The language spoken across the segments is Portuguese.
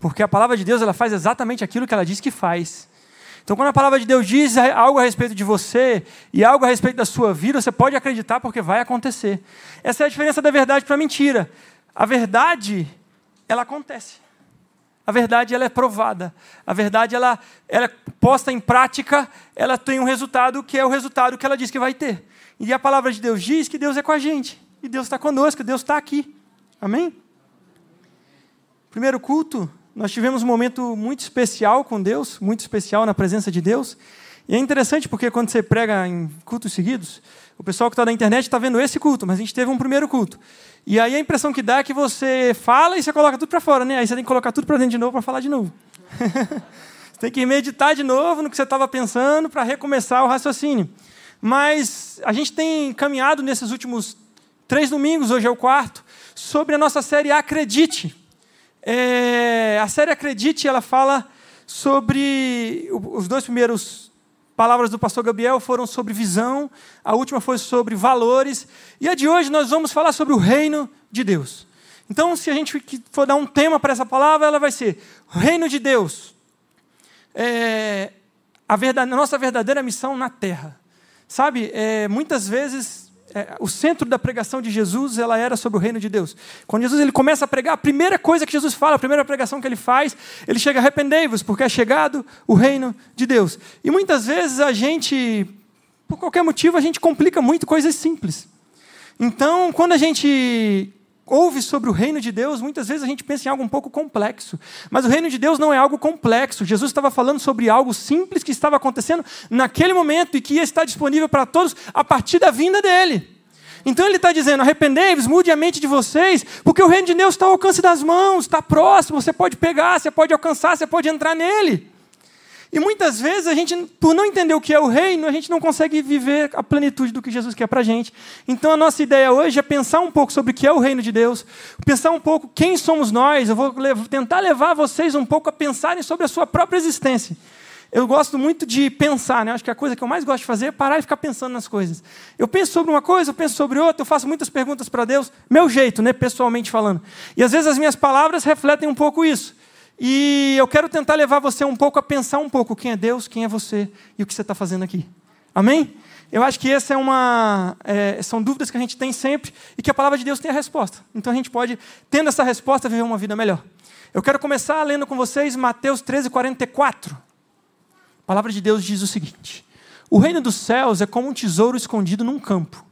porque a palavra de Deus ela faz exatamente aquilo que ela diz que faz. Então, quando a palavra de Deus diz algo a respeito de você e algo a respeito da sua vida, você pode acreditar porque vai acontecer. Essa é a diferença da verdade para a mentira. A verdade, ela acontece. A verdade, ela é provada. A verdade, ela, ela é posta em prática, ela tem um resultado que é o resultado que ela diz que vai ter. E a palavra de Deus diz que Deus é com a gente. E Deus está conosco, Deus está aqui. Amém? Primeiro culto, nós tivemos um momento muito especial com Deus, muito especial na presença de Deus. E é interessante porque quando você prega em cultos seguidos, o pessoal que está na internet está vendo esse culto, mas a gente teve um primeiro culto. E aí a impressão que dá é que você fala e você coloca tudo para fora, né? Aí você tem que colocar tudo para dentro de novo para falar de novo. você tem que meditar de novo no que você estava pensando para recomeçar o raciocínio. Mas a gente tem caminhado nesses últimos três domingos, hoje é o quarto, sobre a nossa série Acredite. É, a série Acredite, ela fala sobre. Os dois primeiros palavras do pastor Gabriel foram sobre visão, a última foi sobre valores, e a de hoje nós vamos falar sobre o reino de Deus. Então, se a gente for dar um tema para essa palavra, ela vai ser Reino de Deus. É, a, verdade, a nossa verdadeira missão na terra. Sabe, é, muitas vezes é, o centro da pregação de Jesus ela era sobre o reino de Deus. Quando Jesus ele começa a pregar, a primeira coisa que Jesus fala, a primeira pregação que ele faz, ele chega arrependei-vos, porque é chegado o reino de Deus. E muitas vezes a gente, por qualquer motivo, a gente complica muito coisas simples. Então, quando a gente ouve sobre o reino de Deus, muitas vezes a gente pensa em algo um pouco complexo. Mas o reino de Deus não é algo complexo. Jesus estava falando sobre algo simples que estava acontecendo naquele momento e que ia estar disponível para todos a partir da vinda dele. Então ele está dizendo: arrependei-vos, mude a mente de vocês, porque o reino de Deus está ao alcance das mãos, está próximo, você pode pegar, você pode alcançar, você pode entrar nele. E muitas vezes a gente, por não entender o que é o reino, a gente não consegue viver a plenitude do que Jesus quer para a gente. Então a nossa ideia hoje é pensar um pouco sobre o que é o reino de Deus, pensar um pouco quem somos nós. Eu vou tentar levar vocês um pouco a pensarem sobre a sua própria existência. Eu gosto muito de pensar, né? acho que a coisa que eu mais gosto de fazer é parar e ficar pensando nas coisas. Eu penso sobre uma coisa, eu penso sobre outra, eu faço muitas perguntas para Deus, meu jeito, né? pessoalmente falando. E às vezes as minhas palavras refletem um pouco isso. E eu quero tentar levar você um pouco a pensar um pouco quem é Deus, quem é você e o que você está fazendo aqui. Amém? Eu acho que essa é uma, é, são dúvidas que a gente tem sempre e que a palavra de Deus tem a resposta. Então a gente pode, tendo essa resposta, viver uma vida melhor. Eu quero começar lendo com vocês Mateus 13, 44. A palavra de Deus diz o seguinte: O reino dos céus é como um tesouro escondido num campo.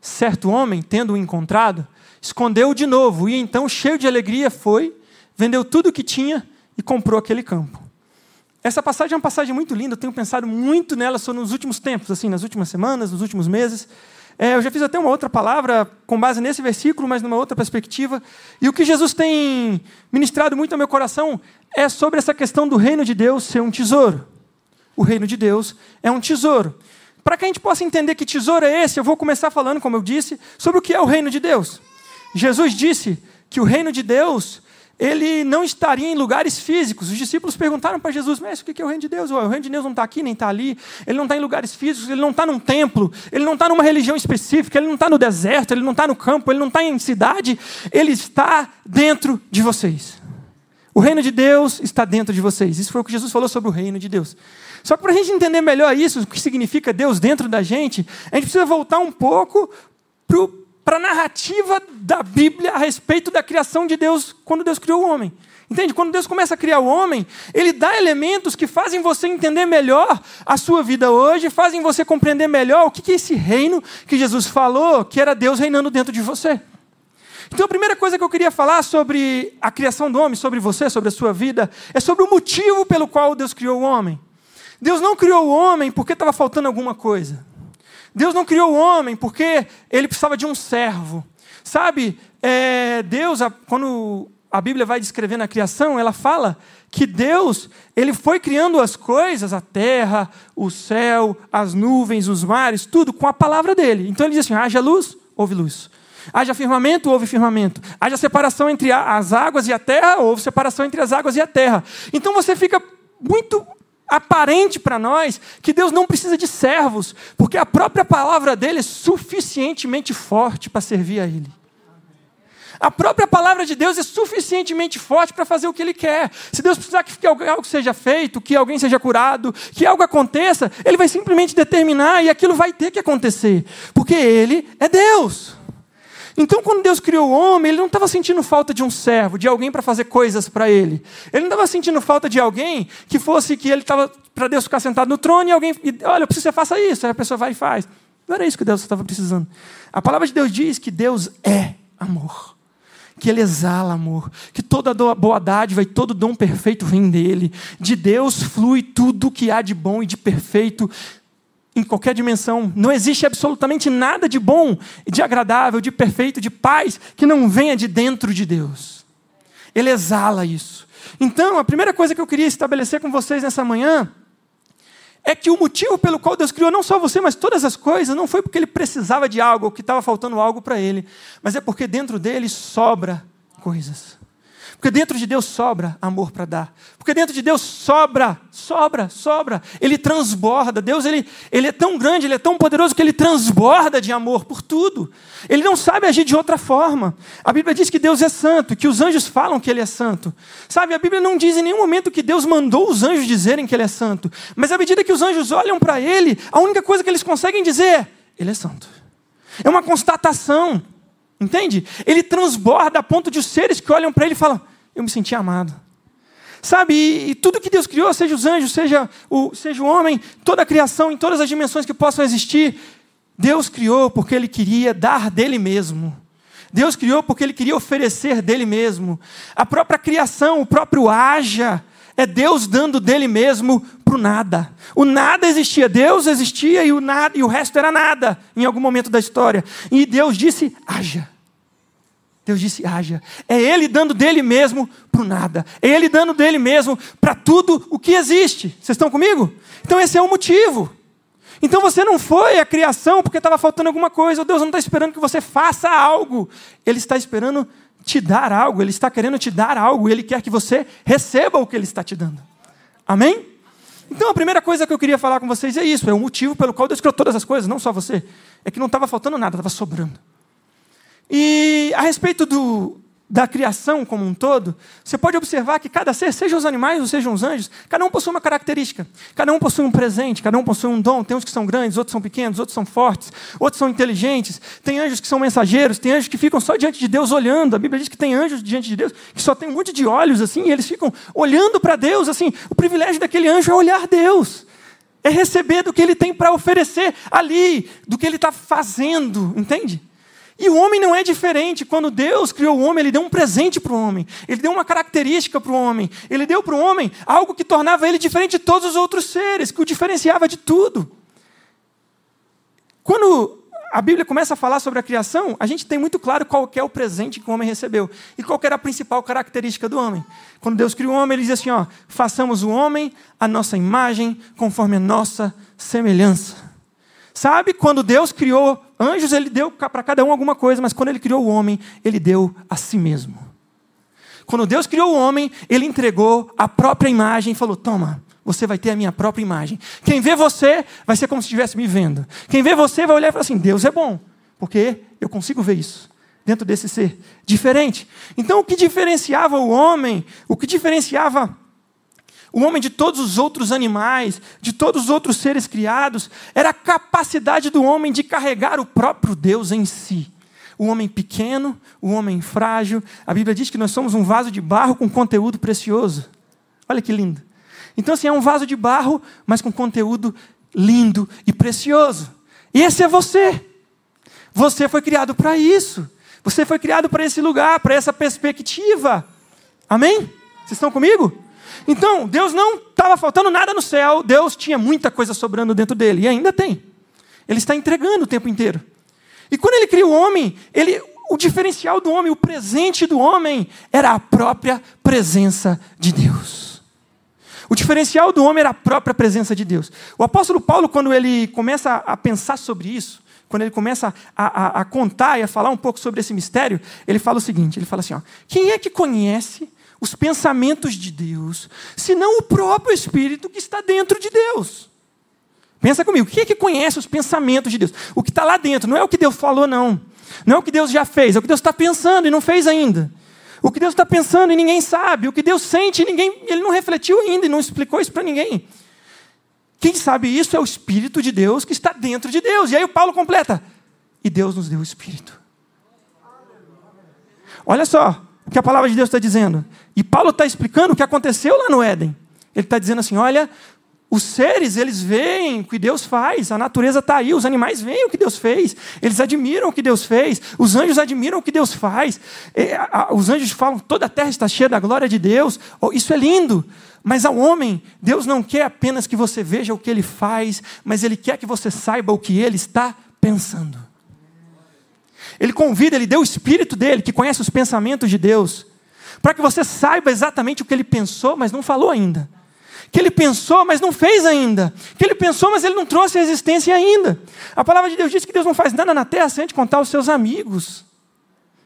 Certo homem, tendo-o encontrado, escondeu-o de novo e então, cheio de alegria, foi vendeu tudo o que tinha e comprou aquele campo. Essa passagem é uma passagem muito linda, eu tenho pensado muito nela só nos últimos tempos, assim, nas últimas semanas, nos últimos meses. É, eu já fiz até uma outra palavra com base nesse versículo, mas numa outra perspectiva. E o que Jesus tem ministrado muito ao meu coração é sobre essa questão do reino de Deus ser um tesouro. O reino de Deus é um tesouro. Para que a gente possa entender que tesouro é esse, eu vou começar falando, como eu disse, sobre o que é o reino de Deus. Jesus disse que o reino de Deus ele não estaria em lugares físicos. Os discípulos perguntaram para Jesus: Mas o que é o reino de Deus? O reino de Deus não está aqui nem está ali. Ele não está em lugares físicos, ele não está num templo, ele não está numa religião específica, ele não está no deserto, ele não está no campo, ele não está em cidade, ele está dentro de vocês. O reino de Deus está dentro de vocês. Isso foi o que Jesus falou sobre o reino de Deus. Só que para a gente entender melhor isso, o que significa Deus dentro da gente, a gente precisa voltar um pouco para o para a narrativa da Bíblia a respeito da criação de Deus quando Deus criou o homem. Entende? Quando Deus começa a criar o homem, ele dá elementos que fazem você entender melhor a sua vida hoje, fazem você compreender melhor o que é esse reino que Jesus falou, que era Deus reinando dentro de você. Então, a primeira coisa que eu queria falar sobre a criação do homem, sobre você, sobre a sua vida, é sobre o motivo pelo qual Deus criou o homem. Deus não criou o homem porque estava faltando alguma coisa. Deus não criou o homem porque ele precisava de um servo. Sabe, é, Deus, quando a Bíblia vai descrevendo a criação, ela fala que Deus, ele foi criando as coisas, a terra, o céu, as nuvens, os mares, tudo com a palavra dele. Então ele diz assim: haja luz, houve luz. Haja firmamento, houve firmamento. Haja separação entre as águas e a terra, houve separação entre as águas e a terra. Então você fica muito aparente para nós que Deus não precisa de servos, porque a própria palavra dele é suficientemente forte para servir a ele. A própria palavra de Deus é suficientemente forte para fazer o que Ele quer. Se Deus precisar que algo seja feito, que alguém seja curado, que algo aconteça, Ele vai simplesmente determinar e aquilo vai ter que acontecer, porque Ele é Deus. Então, quando Deus criou o homem, Ele não estava sentindo falta de um servo, de alguém para fazer coisas para Ele. Ele não estava sentindo falta de alguém que fosse que Ele estava para Deus ficar sentado no trono e alguém, olha, eu preciso que você faça isso. Aí a pessoa vai e faz. Não era isso que Deus estava precisando. A palavra de Deus diz que Deus é amor que ele exala amor, que toda boa dádiva e todo dom perfeito vem dele. De Deus flui tudo que há de bom e de perfeito em qualquer dimensão. Não existe absolutamente nada de bom, de agradável, de perfeito, de paz que não venha de dentro de Deus. Ele exala isso. Então, a primeira coisa que eu queria estabelecer com vocês nessa manhã é que o motivo pelo qual Deus criou não só você, mas todas as coisas, não foi porque ele precisava de algo, ou que estava faltando algo para ele, mas é porque dentro dele sobra coisas. Porque dentro de Deus sobra amor para dar. Porque dentro de Deus sobra, sobra, sobra. Ele transborda. Deus ele, ele é tão grande, ele é tão poderoso que ele transborda de amor por tudo. Ele não sabe agir de outra forma. A Bíblia diz que Deus é santo, que os anjos falam que ele é santo. Sabe, a Bíblia não diz em nenhum momento que Deus mandou os anjos dizerem que ele é santo. Mas à medida que os anjos olham para ele, a única coisa que eles conseguem dizer é: ele é santo. É uma constatação. Entende? Ele transborda a ponto de os seres que olham para ele falam: Eu me senti amado. Sabe, e, e, tudo que Deus criou, seja os anjos, seja o, seja o homem, toda a criação, em todas as dimensões que possam existir, Deus criou porque Ele queria dar dele mesmo. Deus criou porque Ele queria oferecer dele mesmo. A própria criação, o próprio haja, é Deus dando dele mesmo para o nada. O nada existia, Deus existia e o, nada, e o resto era nada em algum momento da história. E Deus disse: haja. Deus disse: haja. É Ele dando dele mesmo para o nada. É Ele dando dele mesmo para tudo o que existe. Vocês estão comigo? Então esse é o motivo. Então você não foi a criação porque estava faltando alguma coisa. Deus não está esperando que você faça algo. Ele está esperando te dar algo, Ele está querendo te dar algo, Ele quer que você receba o que Ele está te dando. Amém? Então a primeira coisa que eu queria falar com vocês é isso: é o motivo pelo qual Deus criou todas as coisas, não só você. É que não estava faltando nada, estava sobrando. E a respeito do, da criação como um todo, você pode observar que cada ser, sejam os animais ou sejam os anjos, cada um possui uma característica, cada um possui um presente, cada um possui um dom. Tem uns que são grandes, outros são pequenos, outros são fortes, outros são inteligentes. Tem anjos que são mensageiros, tem anjos que ficam só diante de Deus olhando. A Bíblia diz que tem anjos diante de Deus que só tem um monte de olhos assim, e eles ficam olhando para Deus assim. O privilégio daquele anjo é olhar Deus. É receber do que ele tem para oferecer ali, do que ele está fazendo, entende? E o homem não é diferente. Quando Deus criou o homem, Ele deu um presente para o homem. Ele deu uma característica para o homem. Ele deu para o homem algo que tornava ele diferente de todos os outros seres, que o diferenciava de tudo. Quando a Bíblia começa a falar sobre a criação, a gente tem muito claro qual é o presente que o homem recebeu e qual era a principal característica do homem. Quando Deus criou o homem, Ele diz assim: ó, façamos o homem a nossa imagem, conforme a nossa semelhança. Sabe, quando Deus criou anjos, ele deu para cada um alguma coisa, mas quando ele criou o homem, ele deu a si mesmo. Quando Deus criou o homem, ele entregou a própria imagem e falou: Toma, você vai ter a minha própria imagem. Quem vê você vai ser como se estivesse me vendo. Quem vê você vai olhar e falar assim: Deus é bom, porque eu consigo ver isso dentro desse ser diferente. Então, o que diferenciava o homem, o que diferenciava o homem de todos os outros animais, de todos os outros seres criados, era a capacidade do homem de carregar o próprio Deus em si. O homem pequeno, o homem frágil. A Bíblia diz que nós somos um vaso de barro com conteúdo precioso. Olha que lindo. Então, assim, é um vaso de barro, mas com conteúdo lindo e precioso. E esse é você. Você foi criado para isso. Você foi criado para esse lugar, para essa perspectiva. Amém? Vocês estão comigo? Então, Deus não estava faltando nada no céu, Deus tinha muita coisa sobrando dentro dele, e ainda tem. Ele está entregando o tempo inteiro. E quando ele cria o homem, ele o diferencial do homem, o presente do homem, era a própria presença de Deus. O diferencial do homem era a própria presença de Deus. O apóstolo Paulo, quando ele começa a pensar sobre isso, quando ele começa a, a, a contar e a falar um pouco sobre esse mistério, ele fala o seguinte: ele fala assim, ó, quem é que conhece os pensamentos de Deus, senão o próprio Espírito que está dentro de Deus? Pensa comigo, quem é que conhece os pensamentos de Deus? O que está lá dentro, não é o que Deus falou, não. Não é o que Deus já fez, é o que Deus está pensando e não fez ainda. O que Deus está pensando e ninguém sabe. O que Deus sente, ninguém, ele não refletiu ainda e não explicou isso para ninguém. Quem sabe isso é o Espírito de Deus que está dentro de Deus. E aí o Paulo completa: e Deus nos deu o Espírito. Olha só o que a palavra de Deus está dizendo. E Paulo está explicando o que aconteceu lá no Éden. Ele está dizendo assim: olha, os seres, eles veem o que Deus faz, a natureza está aí, os animais veem o que Deus fez, eles admiram o que Deus fez, os anjos admiram o que Deus faz, os anjos falam, toda a terra está cheia da glória de Deus, oh, isso é lindo, mas ao homem, Deus não quer apenas que você veja o que ele faz, mas ele quer que você saiba o que ele está pensando. Ele convida, ele deu o espírito dele, que conhece os pensamentos de Deus, para que você saiba exatamente o que ele pensou, mas não falou ainda que ele pensou, mas não fez ainda. Que ele pensou, mas ele não trouxe a existência ainda. A palavra de Deus diz que Deus não faz nada na terra sem te contar os seus amigos.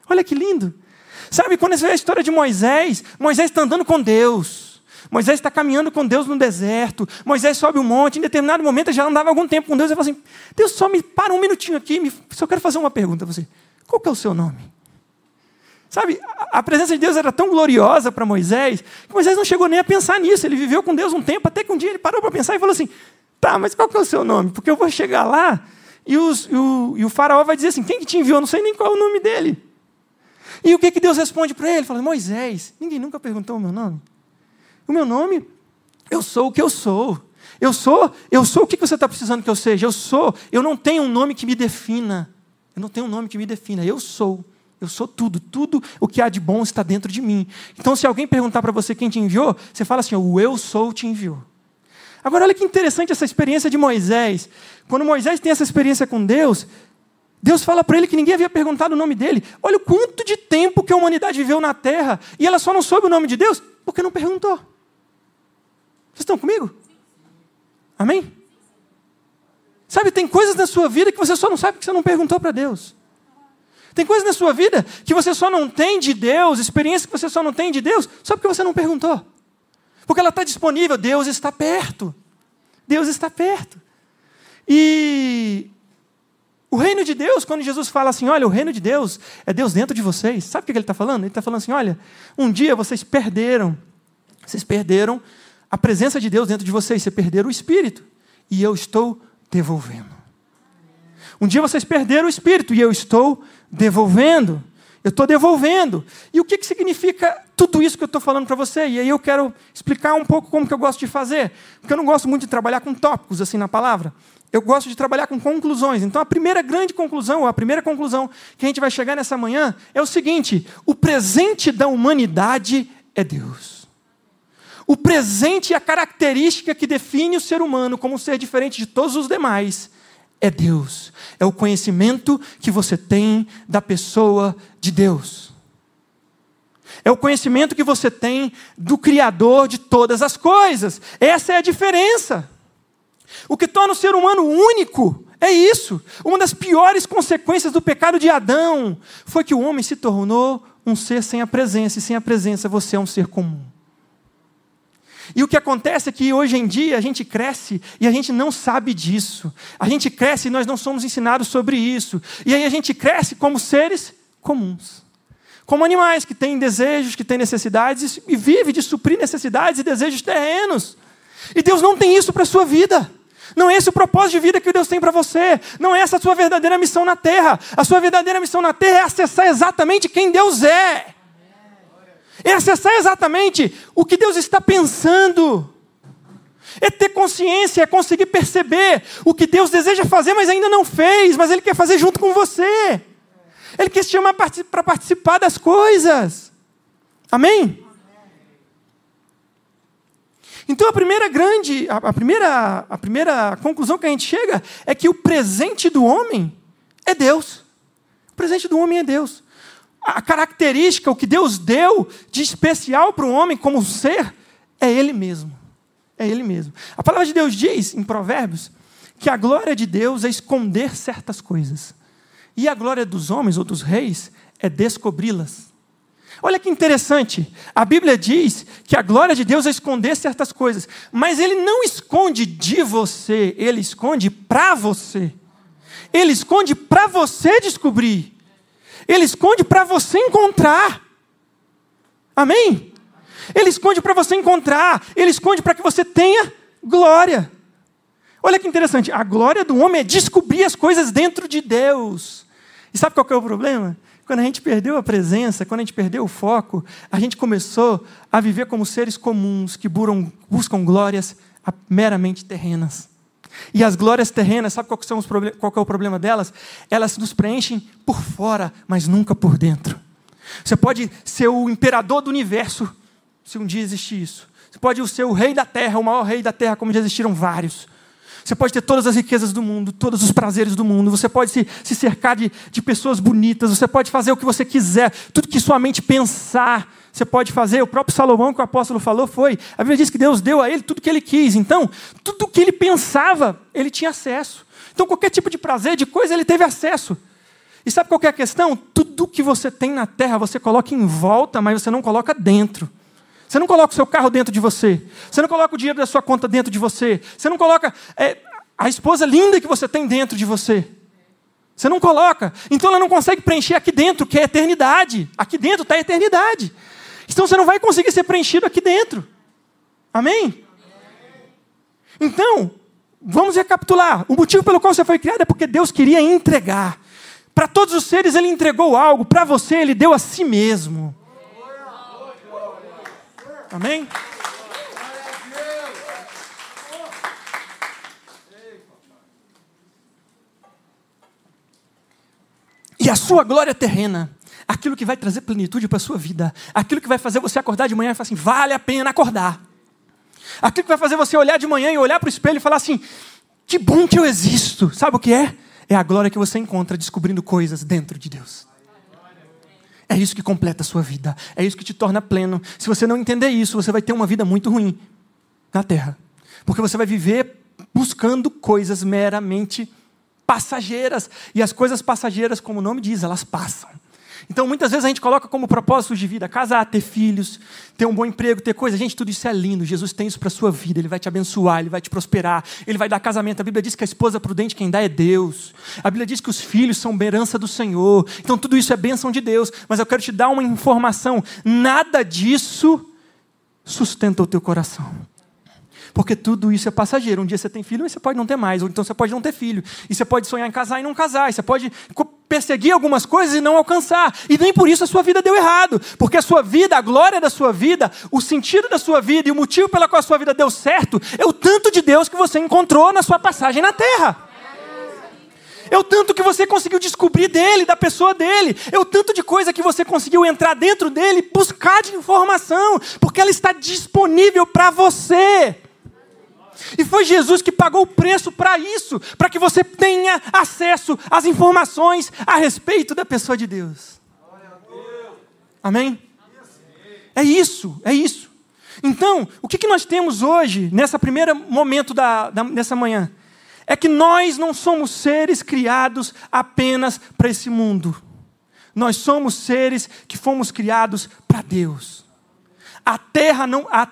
Olha que lindo. Sabe, quando você vê a história de Moisés, Moisés está andando com Deus. Moisés está caminhando com Deus no deserto. Moisés sobe um monte. Em determinado momento, ele já andava algum tempo com Deus. E fala assim: Deus, só me para um minutinho aqui. Me... Só quero fazer uma pergunta a você. Qual que é o seu nome? Sabe, a presença de Deus era tão gloriosa para Moisés, que Moisés não chegou nem a pensar nisso. Ele viveu com Deus um tempo, até que um dia ele parou para pensar e falou assim: tá, mas qual que é o seu nome? Porque eu vou chegar lá e, os, e, o, e o, faraó vai dizer assim: quem que te enviou? Eu não sei nem qual é o nome dele. E o que, que Deus responde para ele? Ele fala: Moisés, ninguém nunca perguntou o meu nome. O meu nome, eu sou o que eu sou. Eu sou, eu sou o que você está precisando que eu seja. Eu sou, eu não tenho um nome que me defina. Eu não tenho um nome que me defina. Eu sou. Eu sou tudo, tudo o que há de bom está dentro de mim. Então, se alguém perguntar para você quem te enviou, você fala assim: o eu sou te enviou. Agora, olha que interessante essa experiência de Moisés. Quando Moisés tem essa experiência com Deus, Deus fala para ele que ninguém havia perguntado o nome dele. Olha o quanto de tempo que a humanidade viveu na terra e ela só não soube o nome de Deus porque não perguntou. Vocês estão comigo? Amém? Sabe, tem coisas na sua vida que você só não sabe porque você não perguntou para Deus. Tem coisas na sua vida que você só não tem de Deus, experiências que você só não tem de Deus, só porque você não perguntou. Porque ela está disponível, Deus está perto. Deus está perto. E o reino de Deus, quando Jesus fala assim, olha, o reino de Deus é Deus dentro de vocês, sabe o que ele está falando? Ele está falando assim, olha, um dia vocês perderam, vocês perderam a presença de Deus dentro de vocês, vocês perderam o Espírito, e eu estou devolvendo. Um dia vocês perderam o Espírito, e eu estou devolvendo. Eu estou devolvendo. E o que, que significa tudo isso que eu estou falando para você? E aí eu quero explicar um pouco como que eu gosto de fazer. Porque eu não gosto muito de trabalhar com tópicos assim na palavra. Eu gosto de trabalhar com conclusões. Então a primeira grande conclusão, ou a primeira conclusão que a gente vai chegar nessa manhã é o seguinte: o presente da humanidade é Deus. O presente e a característica que define o ser humano como um ser diferente de todos os demais é Deus. É o conhecimento que você tem da pessoa de Deus. É o conhecimento que você tem do Criador de todas as coisas. Essa é a diferença. O que torna o ser humano único é isso. Uma das piores consequências do pecado de Adão foi que o homem se tornou um ser sem a presença, e sem a presença você é um ser comum. E o que acontece é que hoje em dia a gente cresce e a gente não sabe disso. A gente cresce e nós não somos ensinados sobre isso. E aí a gente cresce como seres comuns. Como animais que têm desejos, que têm necessidades e vive de suprir necessidades e desejos terrenos. E Deus não tem isso para a sua vida. Não é esse o propósito de vida que Deus tem para você. Não é essa a sua verdadeira missão na terra. A sua verdadeira missão na terra é acessar exatamente quem Deus é é acessar exatamente o que Deus está pensando. É ter consciência, é conseguir perceber o que Deus deseja fazer, mas ainda não fez, mas Ele quer fazer junto com você. Ele quer te chamar para participar das coisas. Amém? Então a primeira grande, a, primeira, a primeira conclusão que a gente chega é que o presente do homem é Deus. O presente do homem é Deus. A característica, o que Deus deu de especial para o homem como ser, é Ele mesmo. É Ele mesmo. A palavra de Deus diz, em Provérbios, que a glória de Deus é esconder certas coisas. E a glória dos homens ou dos reis é descobri-las. Olha que interessante. A Bíblia diz que a glória de Deus é esconder certas coisas, mas ele não esconde de você, ele esconde para você. Ele esconde para você descobrir. Ele esconde para você encontrar. Amém? Ele esconde para você encontrar. Ele esconde para que você tenha glória. Olha que interessante. A glória do homem é descobrir as coisas dentro de Deus. E sabe qual é o problema? Quando a gente perdeu a presença, quando a gente perdeu o foco, a gente começou a viver como seres comuns que buscam glórias meramente terrenas. E as glórias terrenas, sabe qual, são os qual é o problema delas? Elas nos preenchem por fora, mas nunca por dentro. Você pode ser o imperador do universo, se um dia existir isso. Você pode ser o rei da terra, o maior rei da terra, como já existiram vários. Você pode ter todas as riquezas do mundo, todos os prazeres do mundo. Você pode se, se cercar de, de pessoas bonitas. Você pode fazer o que você quiser, tudo que sua mente pensar. Você pode fazer. O próprio Salomão, que o apóstolo falou, foi. A Bíblia diz que Deus deu a ele tudo que ele quis. Então, tudo que ele pensava, ele tinha acesso. Então, qualquer tipo de prazer, de coisa, ele teve acesso. E sabe qual é a questão? Tudo que você tem na terra, você coloca em volta, mas você não coloca dentro. Você não coloca o seu carro dentro de você. Você não coloca o dinheiro da sua conta dentro de você. Você não coloca é, a esposa linda que você tem dentro de você. Você não coloca. Então ela não consegue preencher aqui dentro, que é a eternidade. Aqui dentro está a eternidade. Então você não vai conseguir ser preenchido aqui dentro. Amém? Então, vamos recapitular. O motivo pelo qual você foi criado é porque Deus queria entregar. Para todos os seres, Ele entregou algo. Para você, Ele deu a si mesmo. Amém? E a sua glória terrena, aquilo que vai trazer plenitude para a sua vida, aquilo que vai fazer você acordar de manhã e falar assim: vale a pena acordar. Aquilo que vai fazer você olhar de manhã e olhar para o espelho e falar assim: que bom que eu existo. Sabe o que é? É a glória que você encontra descobrindo coisas dentro de Deus. É isso que completa a sua vida. É isso que te torna pleno. Se você não entender isso, você vai ter uma vida muito ruim na terra. Porque você vai viver buscando coisas meramente passageiras. E as coisas passageiras, como o nome diz, elas passam. Então, muitas vezes a gente coloca como propósito de vida casar, ter filhos, ter um bom emprego, ter coisa. Gente, tudo isso é lindo. Jesus tem isso para a sua vida. Ele vai te abençoar, ele vai te prosperar, ele vai dar casamento. A Bíblia diz que a esposa prudente quem dá é Deus. A Bíblia diz que os filhos são herança do Senhor. Então, tudo isso é bênção de Deus. Mas eu quero te dar uma informação: nada disso sustenta o teu coração. Porque tudo isso é passageiro. Um dia você tem filho, mas você pode não ter mais. Ou então você pode não ter filho. E você pode sonhar em casar e não casar. E você pode perseguir algumas coisas e não alcançar. E nem por isso a sua vida deu errado. Porque a sua vida, a glória da sua vida, o sentido da sua vida e o motivo pela qual a sua vida deu certo é o tanto de Deus que você encontrou na sua passagem na terra. É o tanto que você conseguiu descobrir dele, da pessoa dele. É o tanto de coisa que você conseguiu entrar dentro dele, buscar de informação, porque ela está disponível para você. E foi Jesus que pagou o preço para isso, para que você tenha acesso às informações a respeito da pessoa de Deus. Amém? É isso, é isso. Então, o que, nós temos hoje, nessa primeira momento da, da, dessa manhã? É que nós não somos seres criados apenas para esse mundo. Nós somos seres que fomos criados para Deus. A terra não, a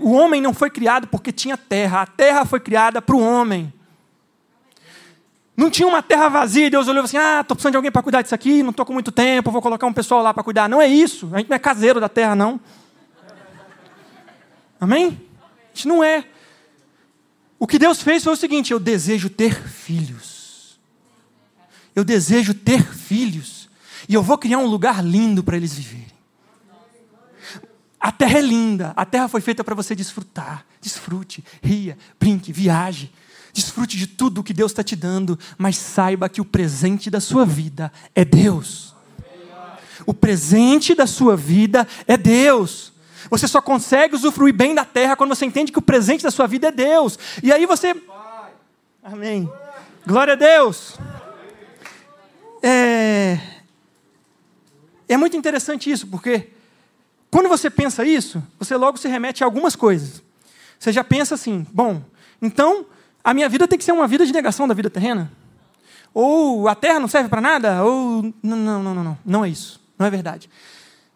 o homem não foi criado porque tinha terra, a terra foi criada para o homem. Não tinha uma terra vazia Deus olhou assim: ah, estou precisando de alguém para cuidar disso aqui, não estou com muito tempo, vou colocar um pessoal lá para cuidar. Não é isso, a gente não é caseiro da terra, não. Amém? A gente não é. O que Deus fez foi o seguinte: eu desejo ter filhos. Eu desejo ter filhos. E eu vou criar um lugar lindo para eles viverem. A terra é linda, a terra foi feita para você desfrutar. Desfrute, ria, brinque, viaje. Desfrute de tudo o que Deus está te dando, mas saiba que o presente da sua vida é Deus. O presente da sua vida é Deus. Você só consegue usufruir bem da terra quando você entende que o presente da sua vida é Deus. E aí você. Amém. Glória a Deus. É... é muito interessante isso, porque quando você pensa isso, você logo se remete a algumas coisas. Você já pensa assim: bom, então a minha vida tem que ser uma vida de negação da vida terrena? Ou a terra não serve para nada? Ou. Não, não, não, não, não. É isso. Não é verdade.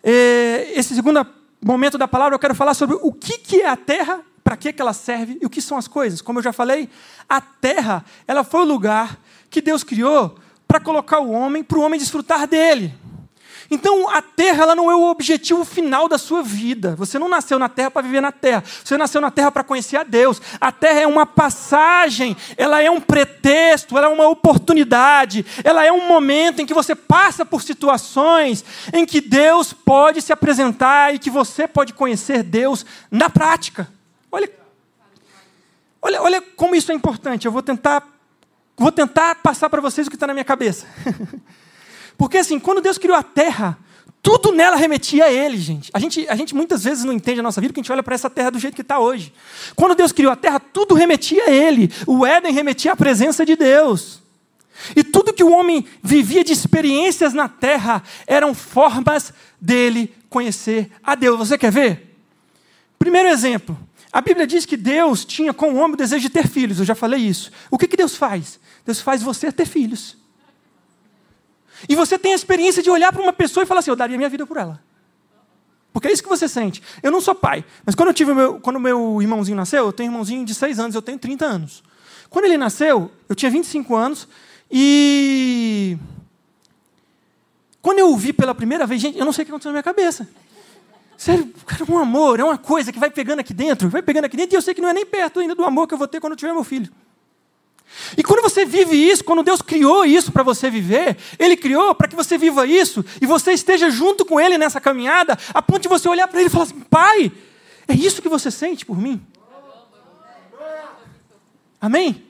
É, esse segundo momento da palavra eu quero falar sobre o que, é a terra, para que, que ela serve e o que são as coisas. Como eu já falei, a terra ela foi o lugar que Deus criou para colocar o homem, para o homem desfrutar dele. Então, a terra ela não é o objetivo final da sua vida. Você não nasceu na terra para viver na terra. Você nasceu na terra para conhecer a Deus. A terra é uma passagem, ela é um pretexto, ela é uma oportunidade, ela é um momento em que você passa por situações em que Deus pode se apresentar e que você pode conhecer Deus na prática. Olha, olha, olha como isso é importante. Eu vou tentar, vou tentar passar para vocês o que está na minha cabeça. Porque assim, quando Deus criou a terra, tudo nela remetia a Ele, gente. A gente, a gente muitas vezes não entende a nossa vida porque a gente olha para essa terra do jeito que está hoje. Quando Deus criou a terra, tudo remetia a Ele. O Éden remetia à presença de Deus. E tudo que o homem vivia de experiências na terra eram formas dele conhecer a Deus. Você quer ver? Primeiro exemplo. A Bíblia diz que Deus tinha com o homem o desejo de ter filhos. Eu já falei isso. O que, que Deus faz? Deus faz você ter filhos. E você tem a experiência de olhar para uma pessoa e falar assim: eu daria minha vida por ela. Porque é isso que você sente. Eu não sou pai, mas quando eu tive meu, quando meu irmãozinho nasceu, eu tenho um irmãozinho de 6 anos, eu tenho 30 anos. Quando ele nasceu, eu tinha 25 anos e quando eu o vi pela primeira vez, gente, eu não sei o que aconteceu na minha cabeça. Sério, cara, um amor, é uma coisa que vai pegando aqui dentro, vai pegando aqui dentro, e eu sei que não é nem perto ainda do amor que eu vou ter quando eu tiver meu filho. E quando você vive isso, quando Deus criou isso para você viver, Ele criou para que você viva isso e você esteja junto com Ele nessa caminhada, a ponto de você olhar para Ele e falar assim: Pai, é isso que você sente por mim? Amém?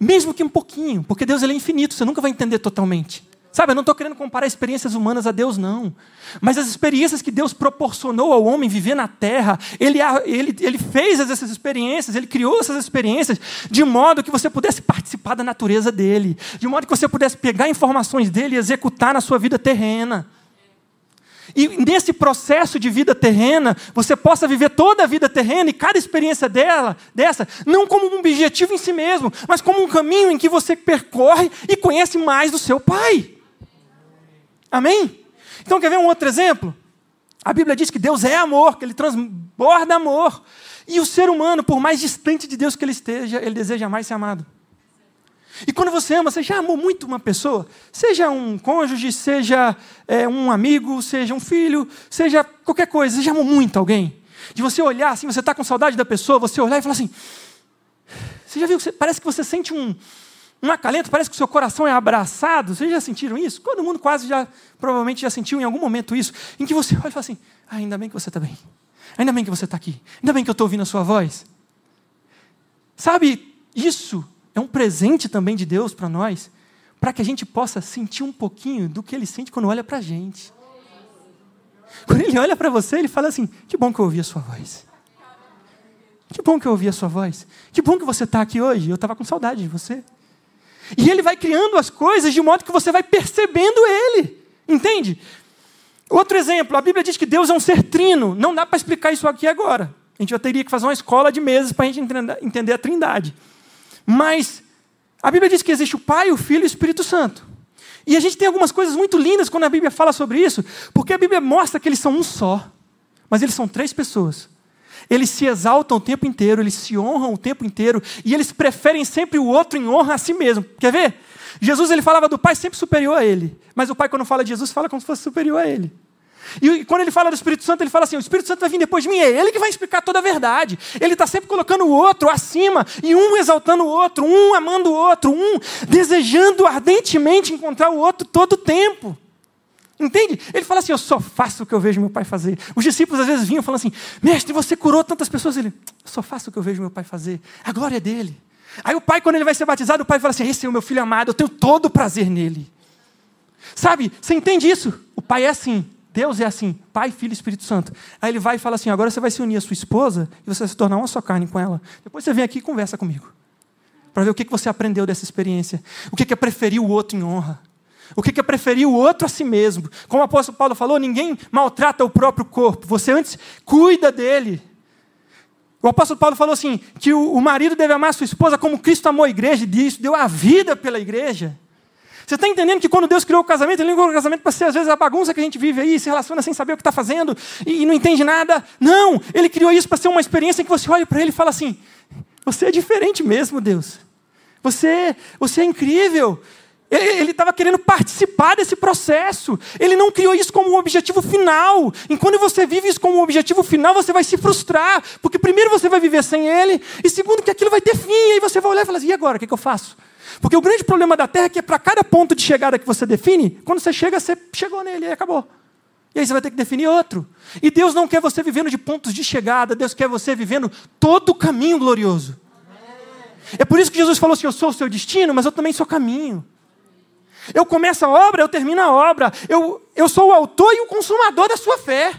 Mesmo que um pouquinho, porque Deus ele é infinito, você nunca vai entender totalmente. Sabe, eu não estou querendo comparar experiências humanas a Deus, não. Mas as experiências que Deus proporcionou ao homem viver na terra, ele, ele, ele fez essas experiências, ele criou essas experiências de modo que você pudesse participar da natureza dele, de modo que você pudesse pegar informações dele e executar na sua vida terrena. E nesse processo de vida terrena, você possa viver toda a vida terrena e cada experiência dela, dessa, não como um objetivo em si mesmo, mas como um caminho em que você percorre e conhece mais do seu Pai. Amém? Então, quer ver um outro exemplo? A Bíblia diz que Deus é amor, que ele transborda amor. E o ser humano, por mais distante de Deus que ele esteja, ele deseja mais ser amado. E quando você ama, você já amou muito uma pessoa? Seja um cônjuge, seja é, um amigo, seja um filho, seja qualquer coisa. Você já amou muito alguém? De você olhar assim, você está com saudade da pessoa, você olhar e falar assim. Você já viu? Parece que você sente um, um acalento, parece que o seu coração é abraçado. Vocês já sentiram isso? Todo mundo quase já, provavelmente já sentiu em algum momento isso, em que você olha e fala assim: ah, ainda bem que você está bem. Ainda bem que você está aqui. Ainda bem que eu estou ouvindo a sua voz. Sabe, isso é um presente também de Deus para nós, para que a gente possa sentir um pouquinho do que Ele sente quando olha para a gente. Quando Ele olha para você, Ele fala assim: que bom que eu ouvi a sua voz. Que bom que eu ouvi a sua voz. Que bom que você está aqui hoje. Eu estava com saudade de você. E ele vai criando as coisas de modo que você vai percebendo ele. Entende? Outro exemplo, a Bíblia diz que Deus é um ser trino. Não dá para explicar isso aqui agora. A gente já teria que fazer uma escola de meses para a gente entender a trindade. Mas a Bíblia diz que existe o Pai, o Filho e o Espírito Santo. E a gente tem algumas coisas muito lindas quando a Bíblia fala sobre isso, porque a Bíblia mostra que eles são um só, mas eles são três pessoas. Eles se exaltam o tempo inteiro, eles se honram o tempo inteiro e eles preferem sempre o outro em honra a si mesmo. Quer ver? Jesus ele falava do Pai sempre superior a ele, mas o Pai quando fala de Jesus fala como se fosse superior a ele. E quando ele fala do Espírito Santo, ele fala assim: o Espírito Santo vai vir depois de mim, é ele que vai explicar toda a verdade. Ele está sempre colocando o outro acima, e um exaltando o outro, um amando o outro, um desejando ardentemente encontrar o outro todo o tempo. Entende? Ele fala assim: Eu só faço o que eu vejo meu pai fazer. Os discípulos às vezes vinham falando assim: Mestre, você curou tantas pessoas. Ele, eu só faço o que eu vejo meu pai fazer. A glória é dele. Aí o pai, quando ele vai ser batizado, o pai fala assim: Esse é o meu filho amado, eu tenho todo o prazer nele. Sabe? Você entende isso? O pai é assim. Deus é assim, Pai, Filho e Espírito Santo. Aí ele vai e fala assim: agora você vai se unir à sua esposa e você vai se tornar uma só carne com ela. Depois você vem aqui e conversa comigo. Para ver o que você aprendeu dessa experiência. O que é preferir o outro em honra. O que é preferir o outro a si mesmo? Como o apóstolo Paulo falou, ninguém maltrata o próprio corpo, você antes cuida dele. O apóstolo Paulo falou assim: que o, marido deve amar sua esposa como Cristo amou a igreja, e isso deu a vida pela igreja. Você está entendendo que quando Deus criou o casamento, Ele criou o casamento para ser, às vezes, a bagunça que a gente vive aí, se relaciona sem saber o que está fazendo e, e, não entende nada. Não! Ele criou isso para ser uma experiência em que você olha para Ele e fala assim: Você é diferente mesmo, Deus. Você, você é incrível. Ele estava querendo participar desse processo. Ele não criou isso como um objetivo final. E quando você vive isso como um objetivo final, você vai se frustrar. Porque primeiro você vai viver sem ele, e segundo que aquilo vai ter fim. E aí você vai olhar e falar assim: e agora? O que, que eu faço? Porque o grande problema da Terra é que é para cada ponto de chegada que você define, quando você chega, você chegou nele e acabou. E aí você vai ter que definir outro. E Deus não quer você vivendo de pontos de chegada, Deus quer você vivendo todo o caminho glorioso. É por isso que Jesus falou assim: Eu sou o seu destino, mas eu também sou caminho. Eu começo a obra, eu termino a obra. Eu, eu sou o autor e o consumador da sua fé.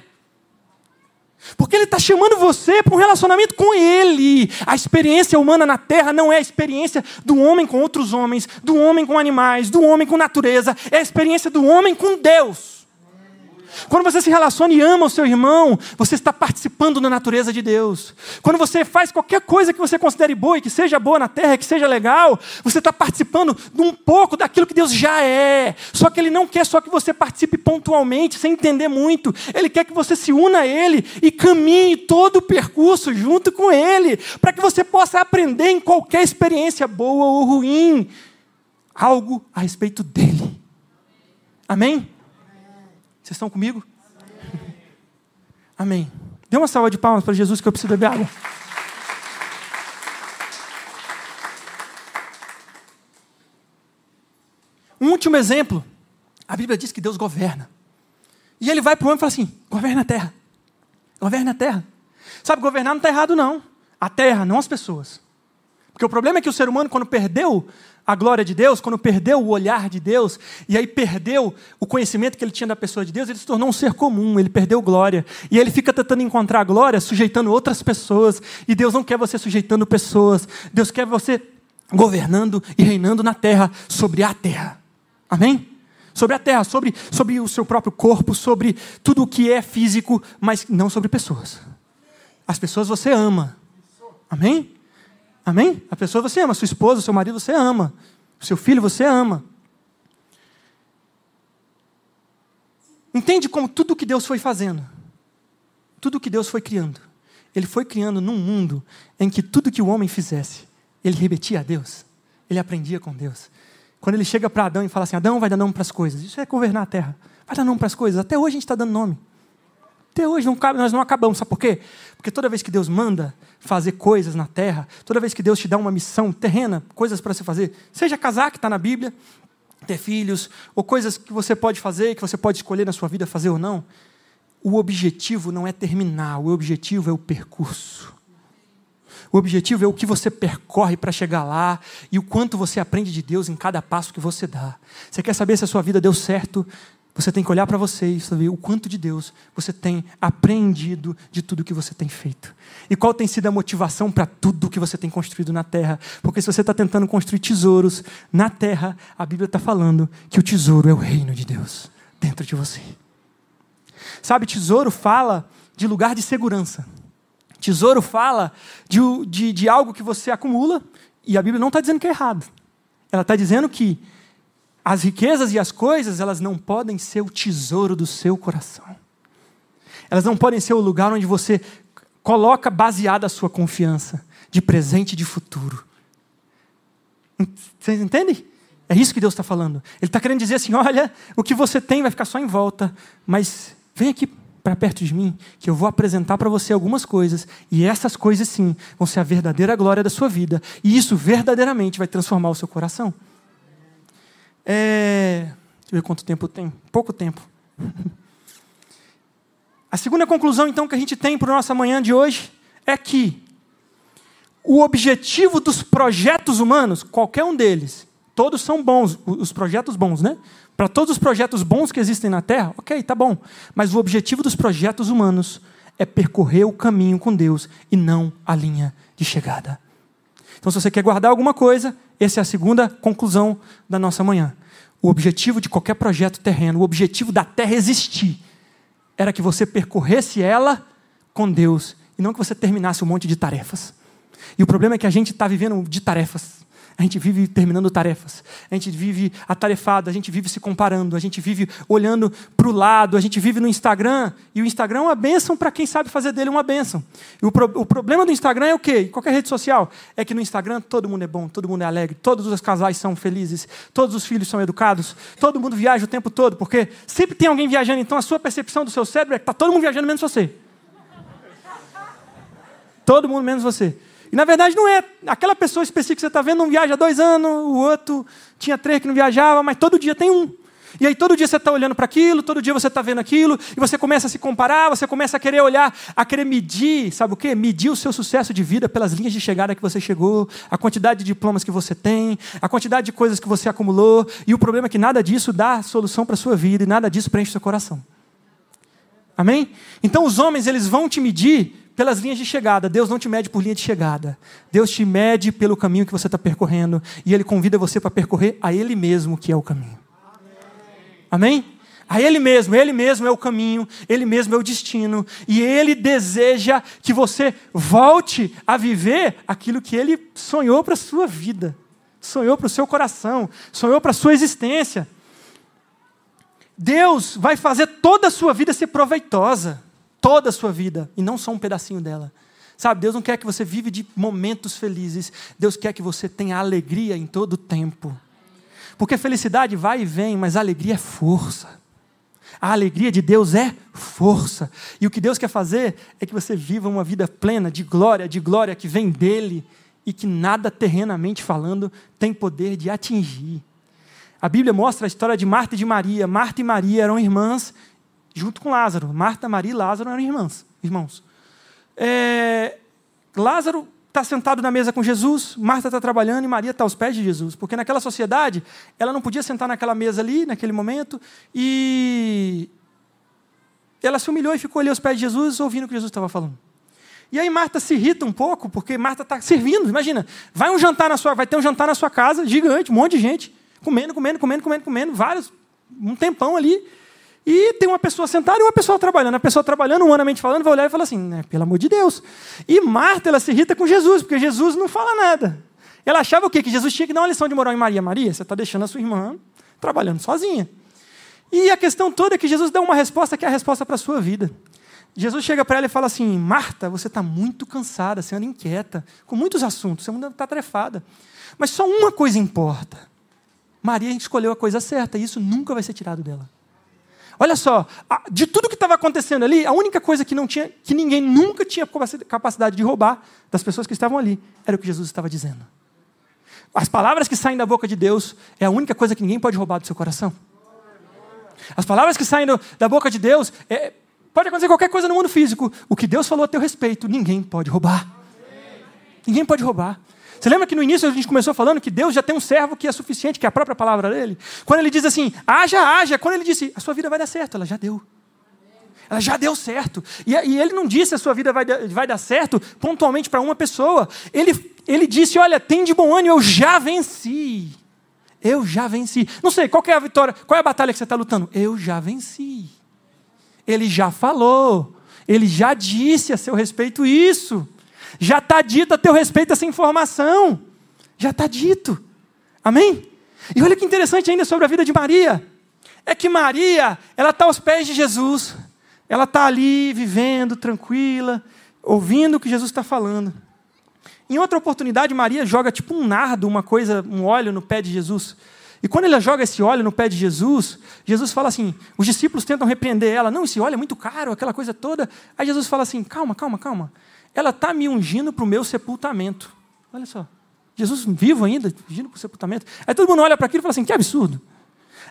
Porque Ele está chamando você para um relacionamento com Ele. A experiência humana na terra não é a experiência do homem com outros homens, do homem com animais, do homem com natureza. É a experiência do homem com Deus. Quando você se relaciona e ama o seu irmão, você está participando da natureza de Deus. Quando você faz qualquer coisa que você considere boa e que seja boa na terra, que seja legal, você está participando de um pouco daquilo que Deus já é. Só que Ele não quer só que você participe pontualmente, sem entender muito. Ele quer que você se una a Ele e caminhe todo o percurso junto com Ele, para que você possa aprender em qualquer experiência boa ou ruim algo a respeito dele. Amém? Vocês estão comigo? Amém. Dê uma salva de palmas para Jesus que eu preciso beber água. Um último exemplo. A Bíblia diz que Deus governa. E ele vai para o homem e fala assim: governa a terra. Governa a terra. Sabe, governar não está errado, não. A terra, não as pessoas. Porque o problema é que o ser humano, quando perdeu a glória de Deus, quando perdeu o olhar de Deus, e aí perdeu o conhecimento que ele tinha da pessoa de Deus, ele se tornou um ser comum, ele perdeu glória. E ele fica tentando encontrar glória sujeitando outras pessoas. E Deus não quer você sujeitando pessoas. Deus quer você governando e reinando na terra, sobre a terra. Amém? Sobre a terra, sobre, sobre o seu próprio corpo, sobre tudo o que é físico, mas não sobre pessoas. As pessoas você ama. Amém? Amém? A pessoa você ama, sua esposa, seu marido você ama, seu filho você ama. Entende como tudo que Deus foi fazendo, tudo que Deus foi criando, Ele foi criando num mundo em que tudo que o homem fizesse, ele repetia a Deus, ele aprendia com Deus. Quando ele chega para Adão e fala assim: Adão vai dar nome para as coisas, isso é governar a terra, vai dar nome para as coisas. Até hoje a gente está dando nome. Até hoje não, nós não acabamos. Sabe por quê? Porque toda vez que Deus manda fazer coisas na terra, toda vez que Deus te dá uma missão terrena, coisas para você fazer, seja casar, que está na Bíblia, ter filhos, ou coisas que você pode fazer, que você pode escolher na sua vida fazer ou não, o objetivo não é terminar, o objetivo é o percurso. O objetivo é o que você percorre para chegar lá e o quanto você aprende de Deus em cada passo que você dá. Você quer saber se a sua vida deu certo? Você tem que olhar para você e saber o quanto de Deus você tem aprendido de tudo que você tem feito. E qual tem sido a motivação para tudo que você tem construído na terra. Porque se você está tentando construir tesouros na terra, a Bíblia está falando que o tesouro é o reino de Deus dentro de você. Sabe, tesouro fala de lugar de segurança. Tesouro fala de, de, de algo que você acumula, e a Bíblia não está dizendo que é errado. Ela está dizendo que as riquezas e as coisas, elas não podem ser o tesouro do seu coração. Elas não podem ser o lugar onde você coloca baseada a sua confiança de presente e de futuro. Vocês entendem? É isso que Deus está falando. Ele está querendo dizer assim: olha, o que você tem vai ficar só em volta, mas vem aqui para perto de mim, que eu vou apresentar para você algumas coisas, e essas coisas sim vão ser a verdadeira glória da sua vida, e isso verdadeiramente vai transformar o seu coração. É... Deixa eu ver quanto tempo tem. Pouco tempo. A segunda conclusão, então, que a gente tem para a nossa manhã de hoje é que o objetivo dos projetos humanos, qualquer um deles, todos são bons, os projetos bons, né? Para todos os projetos bons que existem na Terra, ok, tá bom. Mas o objetivo dos projetos humanos é percorrer o caminho com Deus e não a linha de chegada. Então, se você quer guardar alguma coisa, essa é a segunda conclusão da nossa manhã. O objetivo de qualquer projeto terreno, o objetivo da terra existir, era que você percorresse ela com Deus e não que você terminasse um monte de tarefas. E o problema é que a gente está vivendo de tarefas. A gente vive terminando tarefas, a gente vive atarefado, a gente vive se comparando, a gente vive olhando para o lado, a gente vive no Instagram, e o Instagram é uma bênção para quem sabe fazer dele uma bênção. E o, pro, o problema do Instagram é o quê? Qualquer rede social, é que no Instagram todo mundo é bom, todo mundo é alegre, todos os casais são felizes, todos os filhos são educados, todo mundo viaja o tempo todo, porque sempre tem alguém viajando, então a sua percepção do seu cérebro é que está todo mundo viajando menos você. Todo mundo menos você. E na verdade não é. Aquela pessoa específica que você está vendo não viaja há dois anos, o outro tinha três que não viajava, mas todo dia tem um. E aí todo dia você está olhando para aquilo, todo dia você está vendo aquilo, e você começa a se comparar, você começa a querer olhar, a querer medir, sabe o quê? Medir o seu sucesso de vida pelas linhas de chegada que você chegou, a quantidade de diplomas que você tem, a quantidade de coisas que você acumulou, e o problema é que nada disso dá solução para a sua vida, e nada disso preenche seu coração. Amém? Então os homens, eles vão te medir pelas linhas de chegada. Deus não te mede por linha de chegada. Deus te mede pelo caminho que você está percorrendo. E Ele convida você para percorrer a Ele mesmo, que é o caminho. Amém? A Ele mesmo, Ele mesmo é o caminho, Ele mesmo é o destino. E Ele deseja que você volte a viver aquilo que Ele sonhou para a sua vida, sonhou para o seu coração, sonhou para a sua existência. Deus vai fazer toda a sua vida ser proveitosa toda a sua vida e não só um pedacinho dela. Sabe, Deus não quer que você vive de momentos felizes. Deus quer que você tenha alegria em todo o tempo. Porque felicidade vai e vem, mas alegria é força. A alegria de Deus é força. E o que Deus quer fazer é que você viva uma vida plena de glória, de glória que vem dele e que nada terrenamente falando tem poder de atingir. A Bíblia mostra a história de Marta e de Maria. Marta e Maria eram irmãs junto com Lázaro. Marta, Maria e Lázaro eram irmãs, irmãos. É, Lázaro está sentado na mesa com Jesus, Marta está trabalhando e Maria está aos pés de Jesus. Porque naquela sociedade, ela não podia sentar naquela mesa ali, naquele momento, e ela se humilhou e ficou ali aos pés de Jesus, ouvindo o que Jesus estava falando. E aí Marta se irrita um pouco, porque Marta está servindo. Imagina, vai um jantar na sua, vai ter um jantar na sua casa, gigante, um monte de gente, comendo, comendo, comendo, comendo, comendo, vários, um tempão ali. E tem uma pessoa sentada e uma pessoa trabalhando. A pessoa trabalhando, humanamente falando, vai olhar e falar assim: né, pelo amor de Deus. E Marta, ela se irrita com Jesus, porque Jesus não fala nada. Ela achava o quê? Que Jesus tinha que dar uma lição de moral em Maria. Maria, você está deixando a sua irmã trabalhando sozinha. E a questão toda é que Jesus dá uma resposta que é a resposta para a sua vida. Jesus chega para ela e fala assim: Marta, você está muito cansada, você anda inquieta, com muitos assuntos, você está trefada. Mas só uma coisa importa. Maria escolheu a coisa certa e isso nunca vai ser tirado dela. Olha só, de tudo que estava acontecendo ali, a única coisa que não tinha, que ninguém nunca tinha capacidade de roubar das pessoas que estavam ali, era o que Jesus estava dizendo. As palavras que saem da boca de Deus é a única coisa que ninguém pode roubar do seu coração. As palavras que saem da boca de Deus é, pode acontecer qualquer coisa no mundo físico. O que Deus falou a teu respeito, ninguém pode roubar. Ninguém pode roubar. Você lembra que no início a gente começou falando que Deus já tem um servo que é suficiente, que é a própria palavra dele? Quando ele diz assim, haja, haja, quando ele disse, a sua vida vai dar certo, ela já deu. Ela já deu certo. E, e ele não disse a sua vida vai, vai dar certo pontualmente para uma pessoa. Ele, ele disse: Olha, tem de bom ânimo, eu já venci. Eu já venci. Não sei, qual é a vitória? Qual é a batalha que você está lutando? Eu já venci. Ele já falou. Ele já disse a seu respeito isso. Já está dito a teu respeito essa informação. Já está dito. Amém? E olha que interessante ainda sobre a vida de Maria. É que Maria, ela está aos pés de Jesus. Ela está ali vivendo, tranquila, ouvindo o que Jesus está falando. Em outra oportunidade, Maria joga tipo um nardo, uma coisa, um óleo no pé de Jesus. E quando ela joga esse óleo no pé de Jesus, Jesus fala assim: os discípulos tentam repreender ela. Não, esse óleo é muito caro, aquela coisa toda. Aí Jesus fala assim: calma, calma, calma ela está me ungindo para o meu sepultamento. Olha só. Jesus vivo ainda, ungindo para o sepultamento. Aí todo mundo olha para aquilo e fala assim: que absurdo.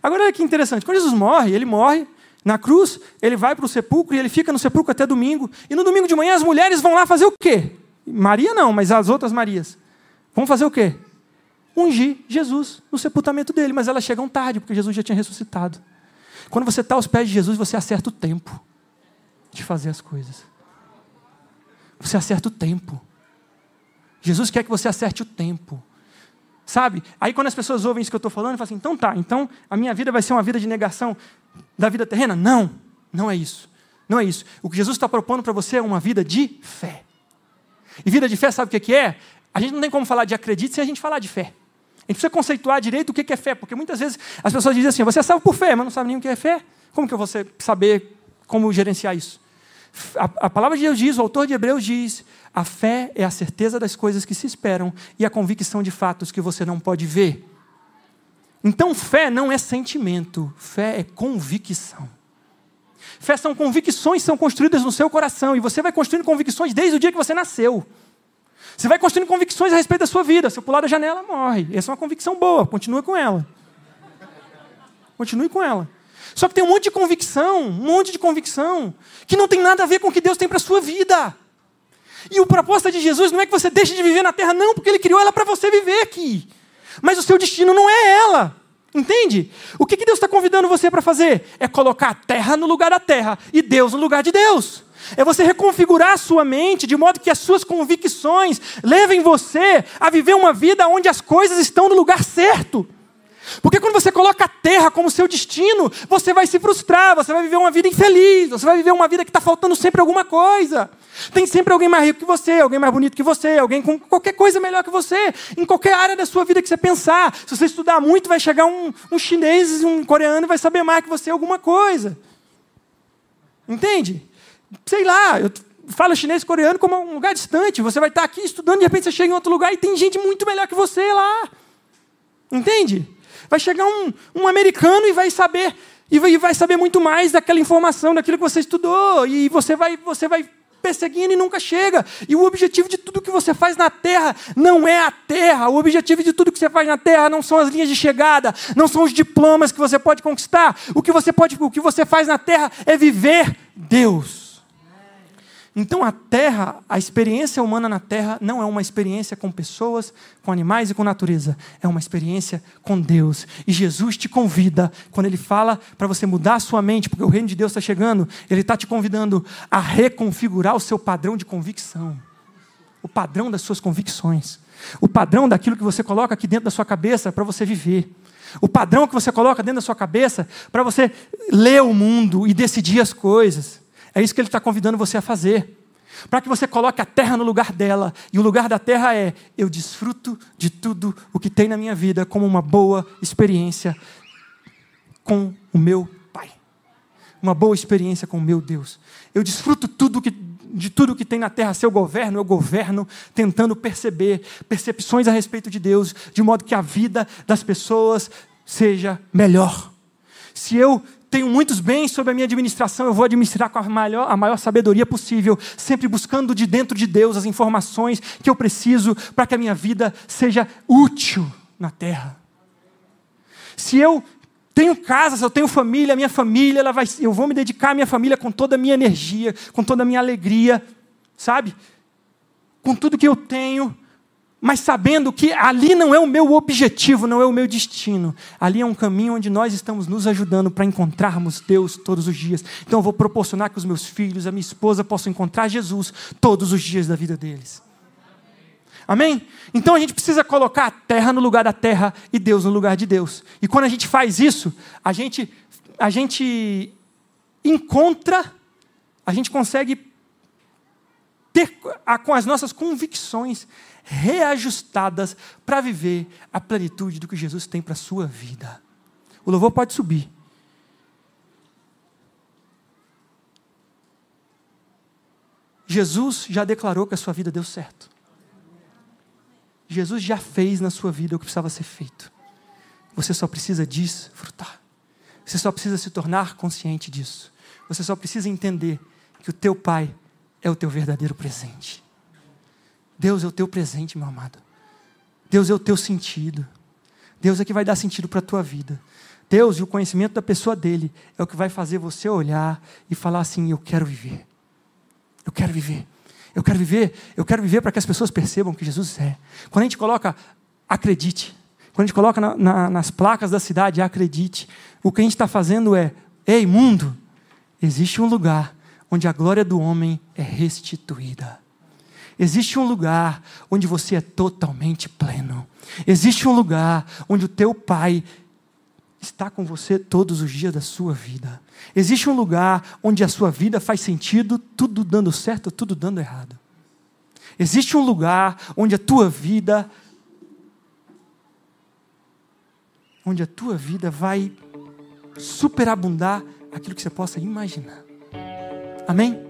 Agora olha que interessante. Quando Jesus morre, ele morre na cruz, ele vai para o sepulcro e ele fica no sepulcro até domingo. E no domingo de manhã as mulheres vão lá fazer o quê? Maria não, mas as outras Marias. Vão fazer o quê? Ungir Jesus no sepultamento dele. Mas elas chegam tarde, porque Jesus já tinha ressuscitado. Quando você está aos pés de Jesus, você acerta o tempo de fazer as coisas. Você acerta o tempo. Jesus quer que você acerte o tempo. Sabe? Aí quando as pessoas ouvem isso que eu estou falando, falam assim: então tá, então a minha vida vai ser uma vida de negação da vida terrena? Não, não é isso. Não é isso. O que Jesus está propondo para você é uma vida de fé. E vida de fé, sabe o que é? A gente não tem como falar de acredite sem a gente falar de fé. A gente precisa conceituar direito o que é fé, porque muitas vezes as pessoas dizem assim: você é salvo por fé, mas não sabe nem o que é fé. Como que eu vou saber como gerenciar isso? A, a palavra de Deus diz, o autor de Hebreus diz: a fé é a certeza das coisas que se esperam e a convicção de fatos que você não pode ver. Então, fé não é sentimento, fé é convicção. Fé são convicções que são construídas no seu coração e você vai construindo convicções desde o dia que você nasceu. Você vai construindo convicções a respeito da sua vida. Se eu pular da janela, morre. Essa é uma convicção boa, continua com ela. Continue com ela. Só que tem um monte de convicção, um monte de convicção, que não tem nada a ver com o que Deus tem para a sua vida. E o proposta de Jesus não é que você deixe de viver na terra, não, porque Ele criou ela para você viver aqui. Mas o seu destino não é ela. Entende? O que, que Deus está convidando você para fazer? É colocar a terra no lugar da terra e Deus no lugar de Deus. É você reconfigurar a sua mente de modo que as suas convicções levem você a viver uma vida onde as coisas estão no lugar certo. Porque quando você coloca a terra como seu destino, você vai se frustrar, você vai viver uma vida infeliz, você vai viver uma vida que está faltando sempre alguma coisa. Tem sempre alguém mais rico que você, alguém mais bonito que você, alguém com qualquer coisa melhor que você, em qualquer área da sua vida que você pensar. Se você estudar muito, vai chegar um, um chinês, um coreano e vai saber mais que você alguma coisa. Entende? sei lá, eu falo chinês e coreano como um lugar distante. Você vai estar aqui estudando, de repente você chega em outro lugar e tem gente muito melhor que você lá. Entende? Vai chegar um, um americano e vai saber e vai, saber muito mais daquela informação, daquilo que você estudou, e você vai, você vai perseguindo e nunca chega. E o objetivo de tudo que você faz na terra não é a terra. O objetivo de tudo que você faz na terra não são as linhas de chegada, não são os diplomas que você pode conquistar. O que você pode, o que você faz na terra é viver Deus. Então a terra, a experiência humana na terra não é uma experiência com pessoas, com animais e com natureza, é uma experiência com Deus. E Jesus te convida, quando ele fala para você mudar a sua mente, porque o reino de Deus está chegando, ele está te convidando a reconfigurar o seu padrão de convicção, o padrão das suas convicções, o padrão daquilo que você coloca aqui dentro da sua cabeça para você viver. O padrão que você coloca dentro da sua cabeça para você ler o mundo e decidir as coisas. É isso que ele está convidando você a fazer. Para que você coloque a terra no lugar dela. E o lugar da terra é: eu desfruto de tudo o que tem na minha vida como uma boa experiência com o meu Pai. Uma boa experiência com o meu Deus. Eu desfruto tudo que, de tudo que tem na terra. Seu governo, eu governo, tentando perceber percepções a respeito de Deus, de modo que a vida das pessoas seja melhor. Se eu tenho muitos bens sob a minha administração, eu vou administrar com a maior, a maior sabedoria possível, sempre buscando de dentro de Deus as informações que eu preciso para que a minha vida seja útil na terra. Se eu tenho casa, se eu tenho família, minha família, ela vai, eu vou me dedicar à minha família com toda a minha energia, com toda a minha alegria, sabe? Com tudo que eu tenho, mas sabendo que ali não é o meu objetivo, não é o meu destino. Ali é um caminho onde nós estamos nos ajudando para encontrarmos Deus todos os dias. Então eu vou proporcionar que os meus filhos, a minha esposa possam encontrar Jesus todos os dias da vida deles. Amém? Então a gente precisa colocar a terra no lugar da terra e Deus no lugar de Deus. E quando a gente faz isso, a gente, a gente encontra, a gente consegue ter com as nossas convicções reajustadas para viver a plenitude do que Jesus tem para a sua vida. O louvor pode subir. Jesus já declarou que a sua vida deu certo. Jesus já fez na sua vida o que precisava ser feito. Você só precisa desfrutar. Você só precisa se tornar consciente disso. Você só precisa entender que o teu Pai é o teu verdadeiro presente. Deus é o teu presente, meu amado. Deus é o teu sentido. Deus é que vai dar sentido para a tua vida. Deus e o conhecimento da pessoa dele é o que vai fazer você olhar e falar assim: eu quero viver. Eu quero viver. Eu quero viver. Eu quero viver para que as pessoas percebam que Jesus é. Quando a gente coloca, acredite. Quando a gente coloca na, na, nas placas da cidade, acredite. O que a gente está fazendo é: ei, mundo, existe um lugar onde a glória do homem é restituída. Existe um lugar onde você é totalmente pleno. Existe um lugar onde o teu pai está com você todos os dias da sua vida. Existe um lugar onde a sua vida faz sentido, tudo dando certo, tudo dando errado. Existe um lugar onde a tua vida onde a tua vida vai superabundar aquilo que você possa imaginar. Amém?